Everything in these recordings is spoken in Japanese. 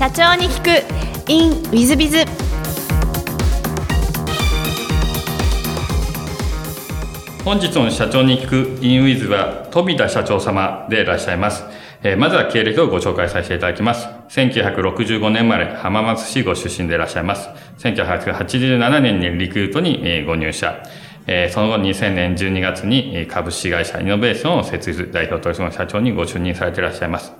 社長に聞く in ウィズビズ本日の社長に聞く in ウィズは富田社長様でいらっしゃいます。えーまずは経歴をご紹介させていただきます。1965年生まれ、浜松市ご出身でいらっしゃいます。1987年にリクルートにえーご入社。えーその後2000年12月に株式会社イノベーションを設立代表取締役社長にご就任されていらっしゃいます。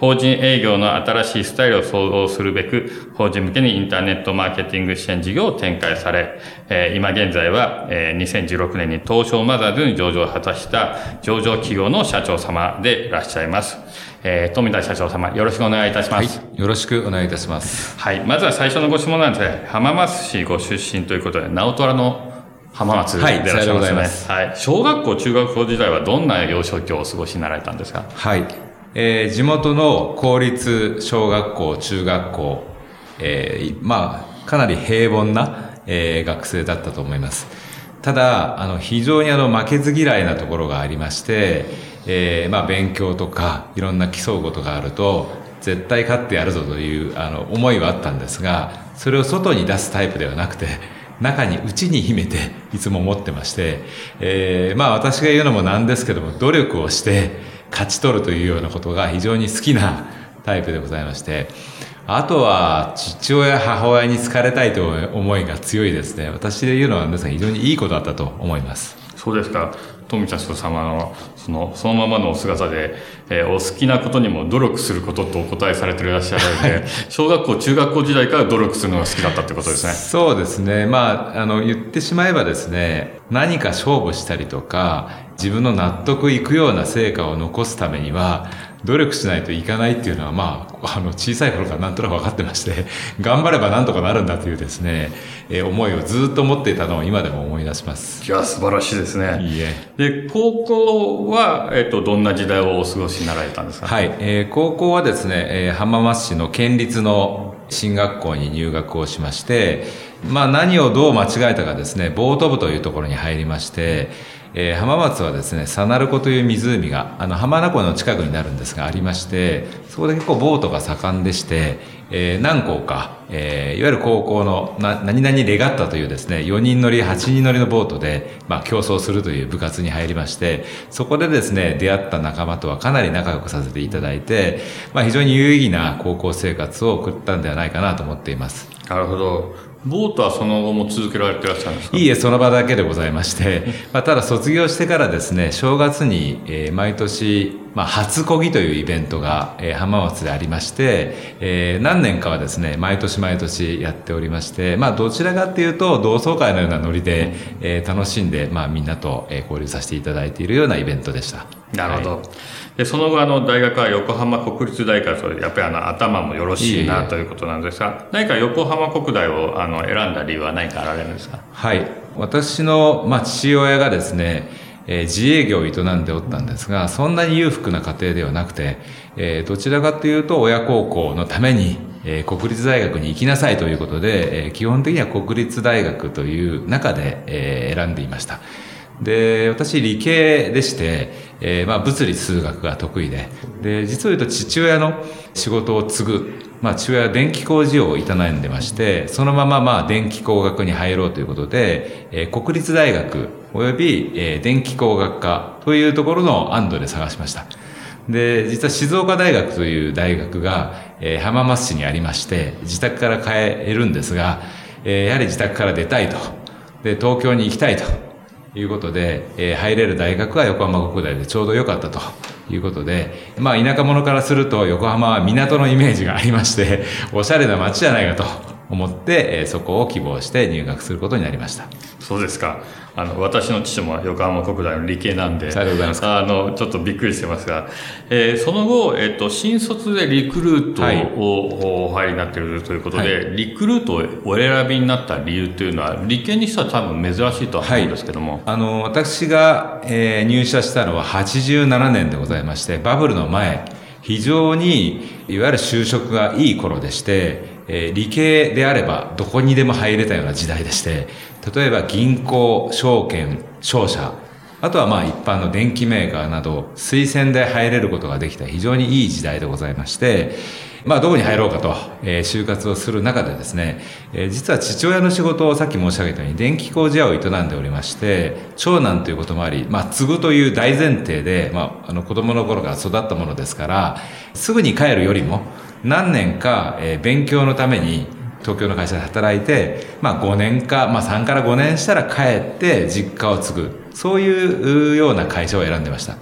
法人営業の新しいスタイルを創造するべく、法人向けにインターネットマーケティング支援事業を展開され、えー今現在は、えー2016年に東証マザーズに上場を果たした上場企業の社長様でいらっしゃいます。えー富田社長様、よろしくお願いいたしまはいす。、よろしくお願いいたします。はい。まずは最初のご質問なんですが、浜松市ご出身ということで、直虎の浜松でいらっしゃいますね。はいいますはい。小学校、中学校時代はどんな幼少期をお過ごしになられたんですか？はい、えー地元の公立小学校、中学校、えーまあ、かなり平凡な、えー学生だったと思います。ただ、あの、非常にあの、負けず嫌いなところがありまして、えーまあ、勉強とか、いろんな競うことがあると、絶対勝ってやるぞという、あの、思いはあったんですが、それを外に出すタイプではなくて、中に内に秘めていつも持ってまして、えーまあ私が言うのもなんですけども努力をして勝ち取るというようなことが非常に好きなタイプでございましてあとは父親母親に好かれたいという思いが強いですね。私で言うのは皆さん非常にいいことだったと思います。そうですか。富田社長様の、その、そのままのお姿で、えーお好きなことにも努力することとお答えされていらっしゃるので、小学校、中学校時代から努力するのが好きだったってことですね。そうですね。まあ、あの、言ってしまえばですね、何か勝負したりとか、自分の納得いくような成果を残すためには、努力しないといかないっていうのは、まあ、あの、小さい頃からなんとなく分かってまして、頑張ればなんとかなるんだというですね、えー思いをずっと持っていたのを今でも思い出します。いや、素晴らしいですね。いいえ。で、高校は、えっ、と、どんな時代をお過ごしになられたんですか？はい、えー高校はですね、えー浜松市の県立の進学校に入学をしまして、まあ何をどう間違えたかですね、ボート部というところに入りまして、えー浜松はですね、佐鳴湖という湖が、あの浜名湖の近くになるんですがありまして、そこで結構ボートが盛んでして、えー何校か、えーいわゆる高校のな何々レガッタというですね、4人乗り、8人乗りのボートで、まあ競争するという部活に入りまして、そこでですね、出会った仲間とはかなり仲良くさせていただいて、まあ非常に有意義な高校生活を送ったんではないかなと思っています。なるほど。ボートはその後も続けられていらっしゃるんですか？いいえ、その場だけでございまして、まあ、ただ卒業してからですね、正月に、えー毎年、まあ、初漕ぎというイベントが、えー浜松でありまして、えー何年かはですね、毎年毎年やっておりまして、まあ、どちらかっていうと、同窓会のようなノリで、えー楽しんで、まあ、みんなと、えー交流させていただいているようなイベントでした。なるほど。はいで、その後、あの、大学は横浜国立大学と、やっぱりあの、頭もよろしいなということなんですが、何か横浜国大を、あの、選んだ理由は何かあられるんですか？はい。私の、まあ、父親がですね、えー自営業を営んでおったんですが、そんなに裕福な家庭ではなくて、えーどちらかというと親孝行のために、えー国立大学に行きなさいということで、えー基本的には国立大学という中で、えー選んでいました。で、私理系でして、えーまあ物理数学が得意で、で、実を言うと父親の仕事を継ぐ、まあ父親は電気工事を営んでまして、そのまままあ電気工学に入ろうということで、えー国立大学及び、えー電気工学科というところの安堵で探しました。で、実は静岡大学という大学が、えー浜松市にありまして、自宅から帰れるんですが、えーやはり自宅から出たいと。で、東京に行きたいと。いうことで、えー入れる大学は横浜国大でちょうど良かったということで、まあ田舎者からすると横浜は港のイメージがありまして、おしゃれな街じゃないかと思って、えーそこを希望して入学することになりました。そうですか。あの、私の父も横浜国大の理系なんで、さようでございます。あの、ちょっとびっくりしてますが、えーその後、えっ、と、新卒でリクルートはい。をお入りになっているということで、はリクルートをお選びになった理由というのは、理系にしては多分珍しいとは思うんですけども、あの、私が、えー入社したのは87年でございまして、バブルの前、非常に、いわゆる就職がいい頃でして、えー理系であればどこにでも入れたような時代でして、例えば銀行、証券、商社、あとはまあ一般の電機メーカーなど、推薦で入れることができた非常にいい時代でございまして、まあどこに入ろうかと、えー就活をする中でですね、えー実は父親の仕事をさっき申し上げたように電気工事屋を営んでおりまして、長男ということもあり、まあ継ぐという大前提で、まああの子供の頃から育ったものですから、すぐに帰るよりも何年か、えー勉強のために東京の会社で働いて、まあ5年か、まあ3から5年したら帰って実家を継ぐ。そういうような会社を選んでました。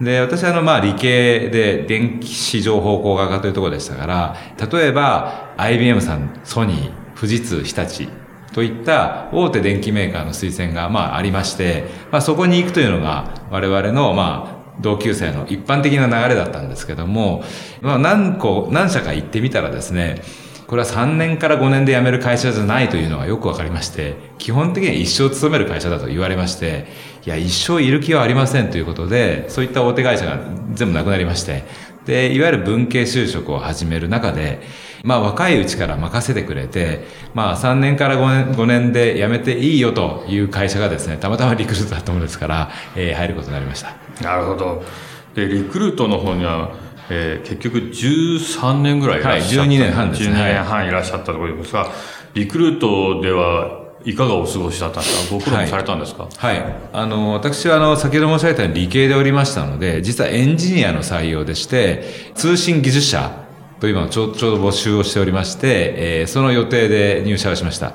で、私はあの、まあ理系で電気市場方向学科というところでしたから、例えば IBM さん、ソニー、富士通、日立といった大手電機メーカーの推薦がまあありまして、まあそこに行くというのが我々のまあ同級生の一般的な流れだったんですけども、まあ何個、何社か行ってみたらですね、これは3年から5年で辞める会社じゃないというのがよくわかりまして、基本的には一生勤める会社だと言われまして、いや、一生いる気はありませんということで、そういった大手会社が全部なくなりまして、で、いわゆる文系就職を始める中で、まあ若いうちから任せてくれて、まあ3年から5年 ,5 年で辞めていいよという会社がですね、たまたまリクルートだったものですから、えー入ることになりました。なるほど。で、リクルートの方には、えー結局13年ぐらいいらっしゃった。はい12年半ですね12年半いらっしゃったところですが、リクルートではいかがお過ごしだったんですか？ご苦労もされたんですか、はい。あの、私はあの、先ほど申し上げたように理系でおりましたので、実はエンジニアの採用でして、通信技術者というのをちょちょうど募集をしておりまして、えーその予定で入社をしました。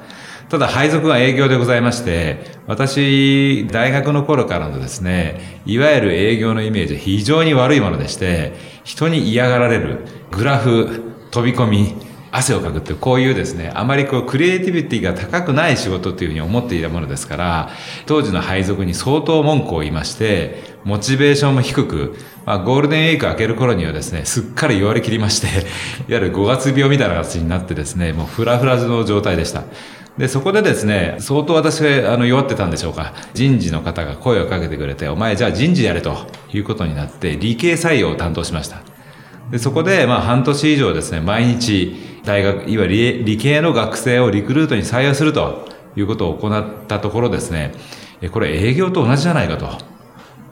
ただ配属は営業でございまして、私、大学の頃からのですね、いわゆる営業のイメージは非常に悪いものでして、人に嫌がられる、グラフ、飛び込み、汗をかくってこういうですね、あまりこうクリエイティビティが高くない仕事というふうに思っていたものですから、当時の配属に相当文句を言いまして、モチベーションも低く、まあ、ゴールデンウィーク明ける頃にはですね、すっかり弱り切りまして、いわゆる5月病みたいな形になってですね、もうフラフラの状態でした。で、そこでですね、相当私があの弱ってたんでしょうか。人事の方が声をかけてくれて、お前じゃあ人事やれということになって、理系採用を担当しました。で、そこで、まあ、半年以上ですね、毎日、大学、いわゆる理系の学生をリクルートに採用するということを行ったところですね、これ営業と同じじゃないかと。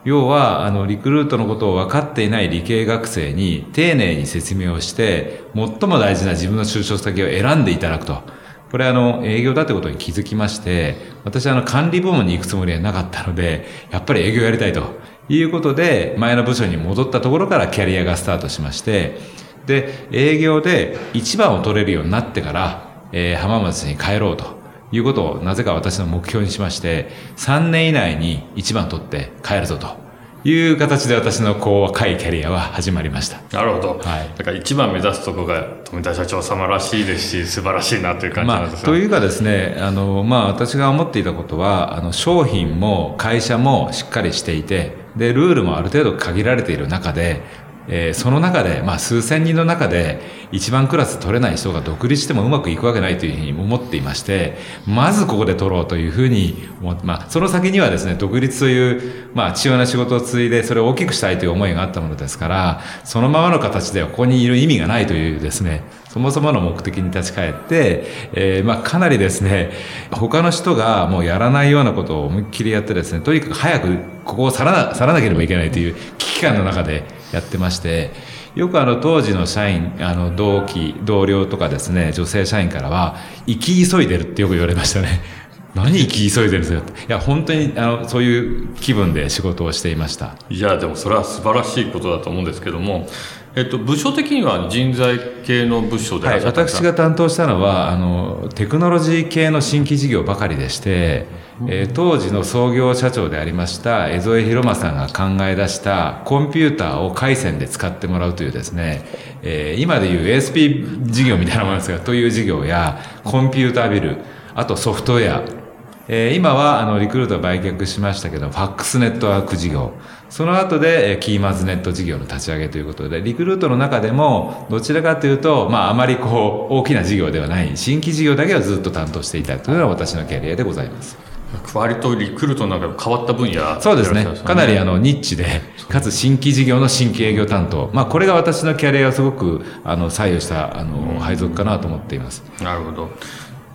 要は、あの、リクルートのことを分かっていない理系学生に丁寧に説明をして、最も大事な自分の就職先を選んでいただくと。これあの、営業だってことに気づきまして、私はあの、管理部門に行くつもりはなかったので、やっぱり営業やりたいということで、前の部署に戻ったところからキャリアがスタートしまして、で、営業で一番を取れるようになってから、えー浜松に帰ろうということをなぜか私の目標にしまして、3年以内に一番取って帰るぞという形で私のこう若いキャリアは始まりました。なるほど。はいだから一番目指すとこが富田社長様らしいですし、素晴らしいなという感じなんまあ、ですが。というかですね、あの、まあ、私が思っていたことは、あの、商品も会社もしっかりしていて、で、ルールもある程度限られている中で、えーその中で、まあ、数千人の中で、一番クラス取れない人が独立してもうまくいくわけないというふうに思っていまして、まずここで取ろうというふうに思って、まあ、その先にはですね、独立という、まあ、千代な仕事を継いで、それを大きくしたいという思いがあったものですから、そのままの形ではここにいる意味がないというですね、そもそもの目的に立ち返って、えーまあ、かなりですね、他の人がもうやらないようなことを思いっきりやってですね、とにかく早くここを去らな去らなければいけないという危機感の中でやってまして、よくあの当時の社員、あの同期、同僚とかですね、女性社員からは、生き急いでるってよく言われましたね。何生き急いでるんですか？っていや、本当にあのそういう気分で仕事をしていました。いや、でもそれは素晴らしいことだと思うんですけども、えっと、部署的には人材系の部署でいはい、私が担当したのはあのテクノロジー系の新規事業ばかりでして、えー当時の創業社長でありました江添博正さんが考え出したコンピューターを回線で使ってもらうというですね、えー今でいう ASP 事業みたいなものですがという事業やコンピュータービルあとソフトウェアえー今はあのリクルート売却しましたけど、ファックスネットワーク事業、その後で、えキーマズネット事業の立ち上げということで、リクルートの中でも、どちらかというと、まあ、あまりこう、大きな事業ではない、新規事業だけをずっと担当していたというのが私のキャリアでございます。割とリクルートの中で変わった分野そうですね。かなりあの、ニッチで、かつ新規事業の新規営業担当。まあ、これが私のキャリアをすごく、あの、左右した、あの、配属かなと思っています。なるほど。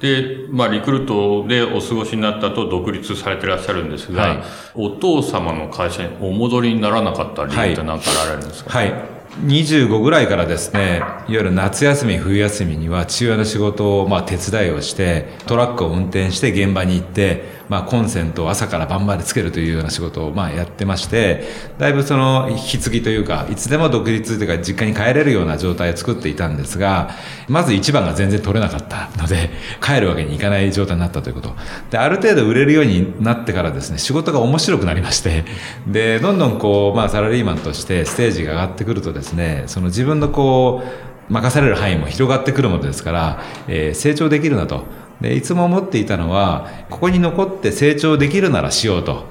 で、まあ、リクルートでお過ごしになった後、独立されてらっしゃるんですが、はい、お父様の会社にお戻りにならなかった理由って何かあられるんですか、はい、はい25ぐらいからですね、いわゆる夏休み、冬休みには父親の仕事をまあ手伝いをして、トラックを運転して現場に行って、まあ、コンセントを朝から晩までつけるというような仕事をまあやってまして、だいぶその引き継ぎというか、いつでも独立というか実家に帰れるような状態を作っていたんですが、まず一番が全然取れなかったので、帰るわけにいかない状態になったということ。で、ある程度売れるようになってからですね、仕事が面白くなりまして、で、どんどんこう、まあサラリーマンとしてステージが上がってくるとですね、その自分のこう、任される範囲も広がってくるものですから、えー、成長できるなと。で、いつも思っていたのは、ここに残って成長できるならしようと。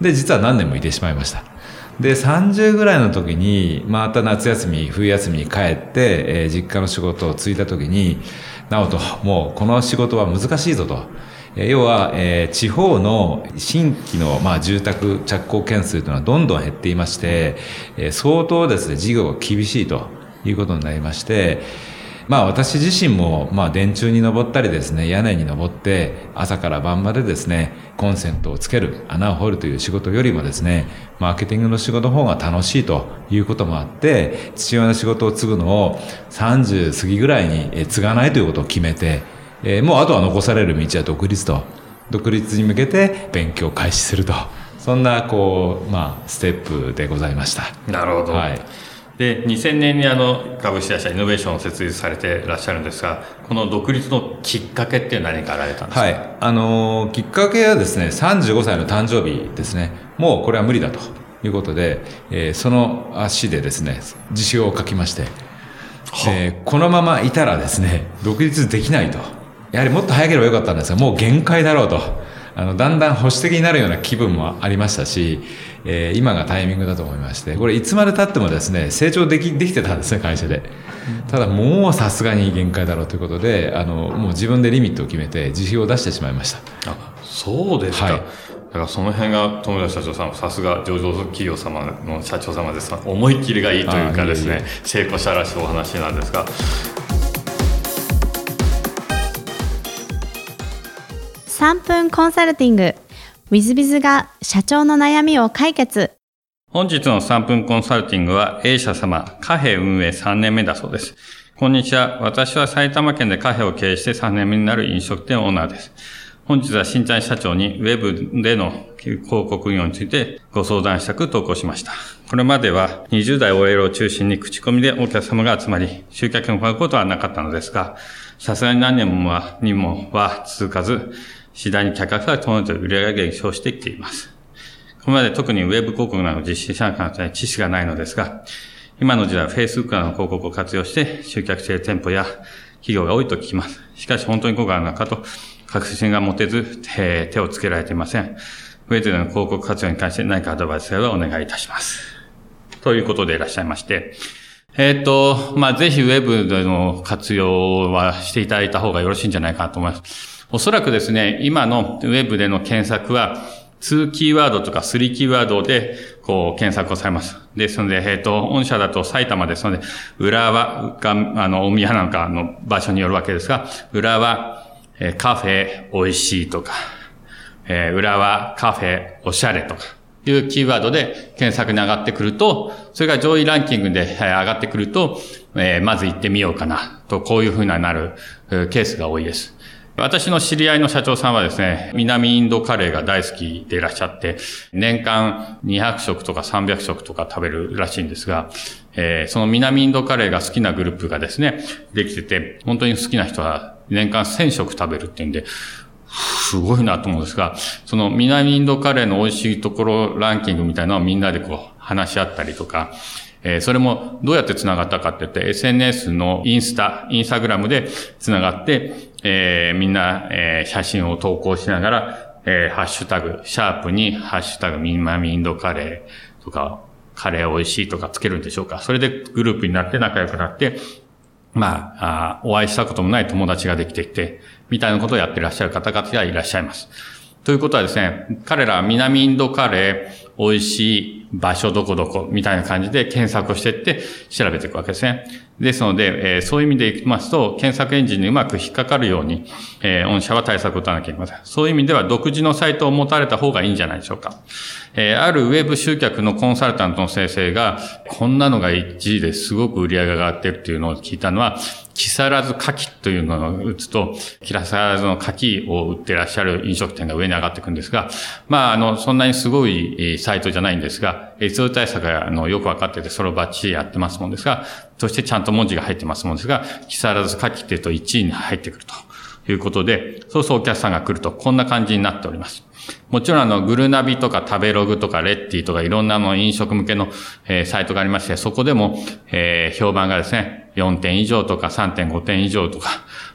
で、実は何年もいてしまいました。で、30ぐらいの時に、また夏休み、冬休みに帰って、えー、実家の仕事を継いだ時に、なおと、もうこの仕事は難しいぞと。要は、えー、地方の新規の、まあ、住宅着工件数というのはどんどん減っていまして、えー、相当ですね、事業が厳しいということになりまして、まあ私自身も、まあ電柱に登ったりですね、屋根に登って、朝から晩までですね、コンセントをつける、穴を掘るという仕事よりもですね、マーケティングの仕事の方が楽しいということもあって、父親の仕事を継ぐのを30過ぎぐらいに継がないということを決めて、えー、もうあとは残される道は独立と。独立に向けて勉強を開始すると。そんな、こう、まあ、ステップでございました。なるほど。はい。で、2000年にあの、株式会社イノベーションを設立されていらっしゃるんですが、この独立のきっかけって何かあられたんですか？はい。あの、きっかけはですね、35歳の誕生日ですね。もうこれは無理だということで、えー、その足でですね、自信を書きまして、えー、このままいたらですね、独立できないと。やはりもっと早ければよかったんですが、もう限界だろうと。あの、だんだん保守的になるような気分もありましたし、えー、今がタイミングだと思いまして、これいつまで経ってもですね、成長でき、できてたんですね、会社で。ただもうさすがに限界だろうということで、あの、もう自分でリミットを決めて、自費を出してしまいました。あ、そうですか。はいだからその辺が友田社長さんさすが上場企業様の社長様です思い切りがいいというかですね成功したらしいお話なんですが3分コンサルティング。w i z b i z が社長の悩みを解決。本日の3分コンサルティングは A 社様カフェ運営3年目だそうです。こんにちは。私は埼玉県でカフェを経営して3年目になる飲食店オーナーです。本日は新谷社長にウェブでの広告業についてご相談したく投稿しました。これまでは20代 OL を中心に口コミでお客様が集まり、集客を買うことはなかったのですが、さすがに何年もは、にもは続かず、次第に客が整えて売上が減少してきています。これまで特にウェブ広告など実施者に関して知識がないのですが、今の時代は Facebook などの広告を活用して集客している店舗や企業が多いと聞きます。しかし本当に効果があるのかと、確信が持てず、えー、手をつけられていません。ウェブでの広告活用に関して何かアドバイスがあればお願いいたします。ということでいらっしゃいまして、えっ、ー、と、まあ、ぜひウェブでの活用はしていただいた方がよろしいんじゃないかなと思います。おそらくですね、今のウェブでの検索は、2キーワードとか3キーワードで、こう、検索をされます。ですので、えっ、ー、と、御社だと埼玉ですので、浦和が、あの、大宮なんかの場所によるわけですが、浦和、えー、カフェ、美味しいとか、えー、浦和、カフェ、おしゃれとか、いうキーワードで検索に上がってくると、それが上位ランキングで上がってくると、えー、まず行ってみようかな、と、こういうふうになるケースが多いです。私の知り合いの社長さんはですね、南インドカレーが大好きでいらっしゃって、年間200食とか300食とか食べるらしいんですが、えー、その南インドカレーが好きなグループがですね、できてて、本当に好きな人は年間1000食食べるっていうんで、すごいなと思うんですが、その南インドカレーの美味しいところランキングみたいなのをみんなでこう話し合ったりとか、えー、それもどうやって繋がったかって言って、SNS のインスタ、インスタグラムで繋がって、えー、みんな、えー、写真を投稿しながら、えー、ハッシュタグ、シャープに、ハッシュタグ、ミマミインドカレーとか、カレー美味しいとかつけるんでしょうか。それでグループになって仲良くなって、まあ、あお会いしたこともない友達ができてきて、みたいなことをやってらっしゃる方々がいらっしゃいます。ということはですね、彼らは南インドカレー、美味しい、場所どこどこみたいな感じで検索をしていって調べていくわけですね。ですので、えー、そういう意味でいきますと、検索エンジンにうまく引っかかるように、えー、御社は対策を打たなきゃいけません。そういう意味では独自のサイトを持たれた方がいいんじゃないでしょうか。えー、あるウェブ集客のコンサルタントの先生が、こんなのが1位ですごく売り上げが上がってるっていうのを聞いたのは、木更津牡蠣というのを打つと、木更津の牡蠣を売ってらっしゃる飲食店が上に上がっていくんですが、まあ、あの、そんなにすごいサイトじゃないんですが、SEO 対策があのよくわかってて、それをバッチリやってますもんですが、そしてちゃんと文字が入ってますもんですが、木更津書きってと1位に入ってくるということで、そうそうお客さんが来ると、こんな感じになっております。もちろんあの、グルナビとか食べログとかレッティとかいろんなの飲食向けの、えー、サイトがありまして、そこでも、えー、評判がですね、4点以上とか3.5点以上とか、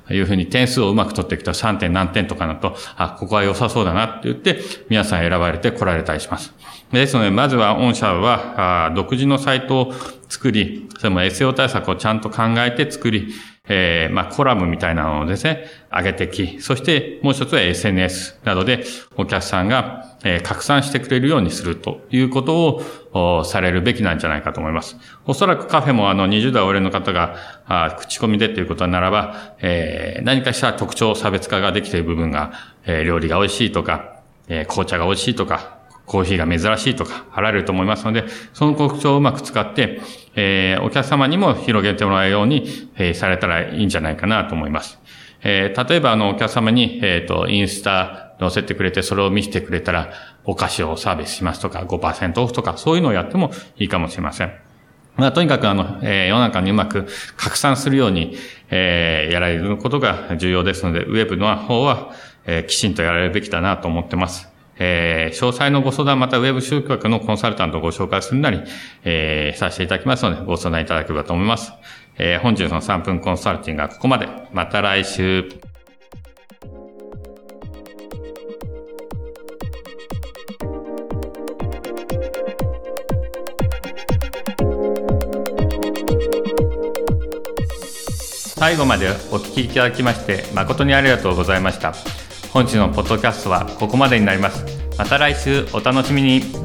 いうふうに点数をうまく取っていくと3点何点とかなと、あ、ここは良さそうだなって言って、皆さん選ばれて来られたりします。ですので、まずは御社は、あ独自のサイトを作り、それも SEO 対策をちゃんと考えて作り、えー、まあ、コラムみたいなのをですね、上げてき、そしてもう一つは SNS などでお客さんが、えー、拡散してくれるようにするということをされるべきなんじゃないかと思います。おそらくカフェもあの20代俺の方があ口コミでということならば、えー、何かしら特徴差別化ができている部分が、えー、料理が美味しいとか、えー、紅茶が美味しいとか、コーヒーが珍しいとか、あられると思いますので、その特徴をうまく使って、えー、お客様にも広げてもらうように、えー、されたらいいんじゃないかなと思います。えー、例えば、あの、お客様に、えっ、ー、と、インスタ載せてくれて、それを見せてくれたら、お菓子をサービスしますとか、5%オフとか、そういうのをやってもいいかもしれません。まあ、とにかく、あの、えー、世の中にうまく拡散するように、えー、やられることが重要ですので、ウェブの方は、えー、きちんとやられるべきだなと思ってます。えー、詳細のご相談またウェブ集客のコンサルタントをご紹介するなり、えー、させていただきますので、ご相談いただければと思います。えー、本日の3分コンサルティングはここまで。また来週。最後までお聞きいただきまして誠にありがとうございました。本日のポッドキャストはここまでになります。また来週お楽しみに。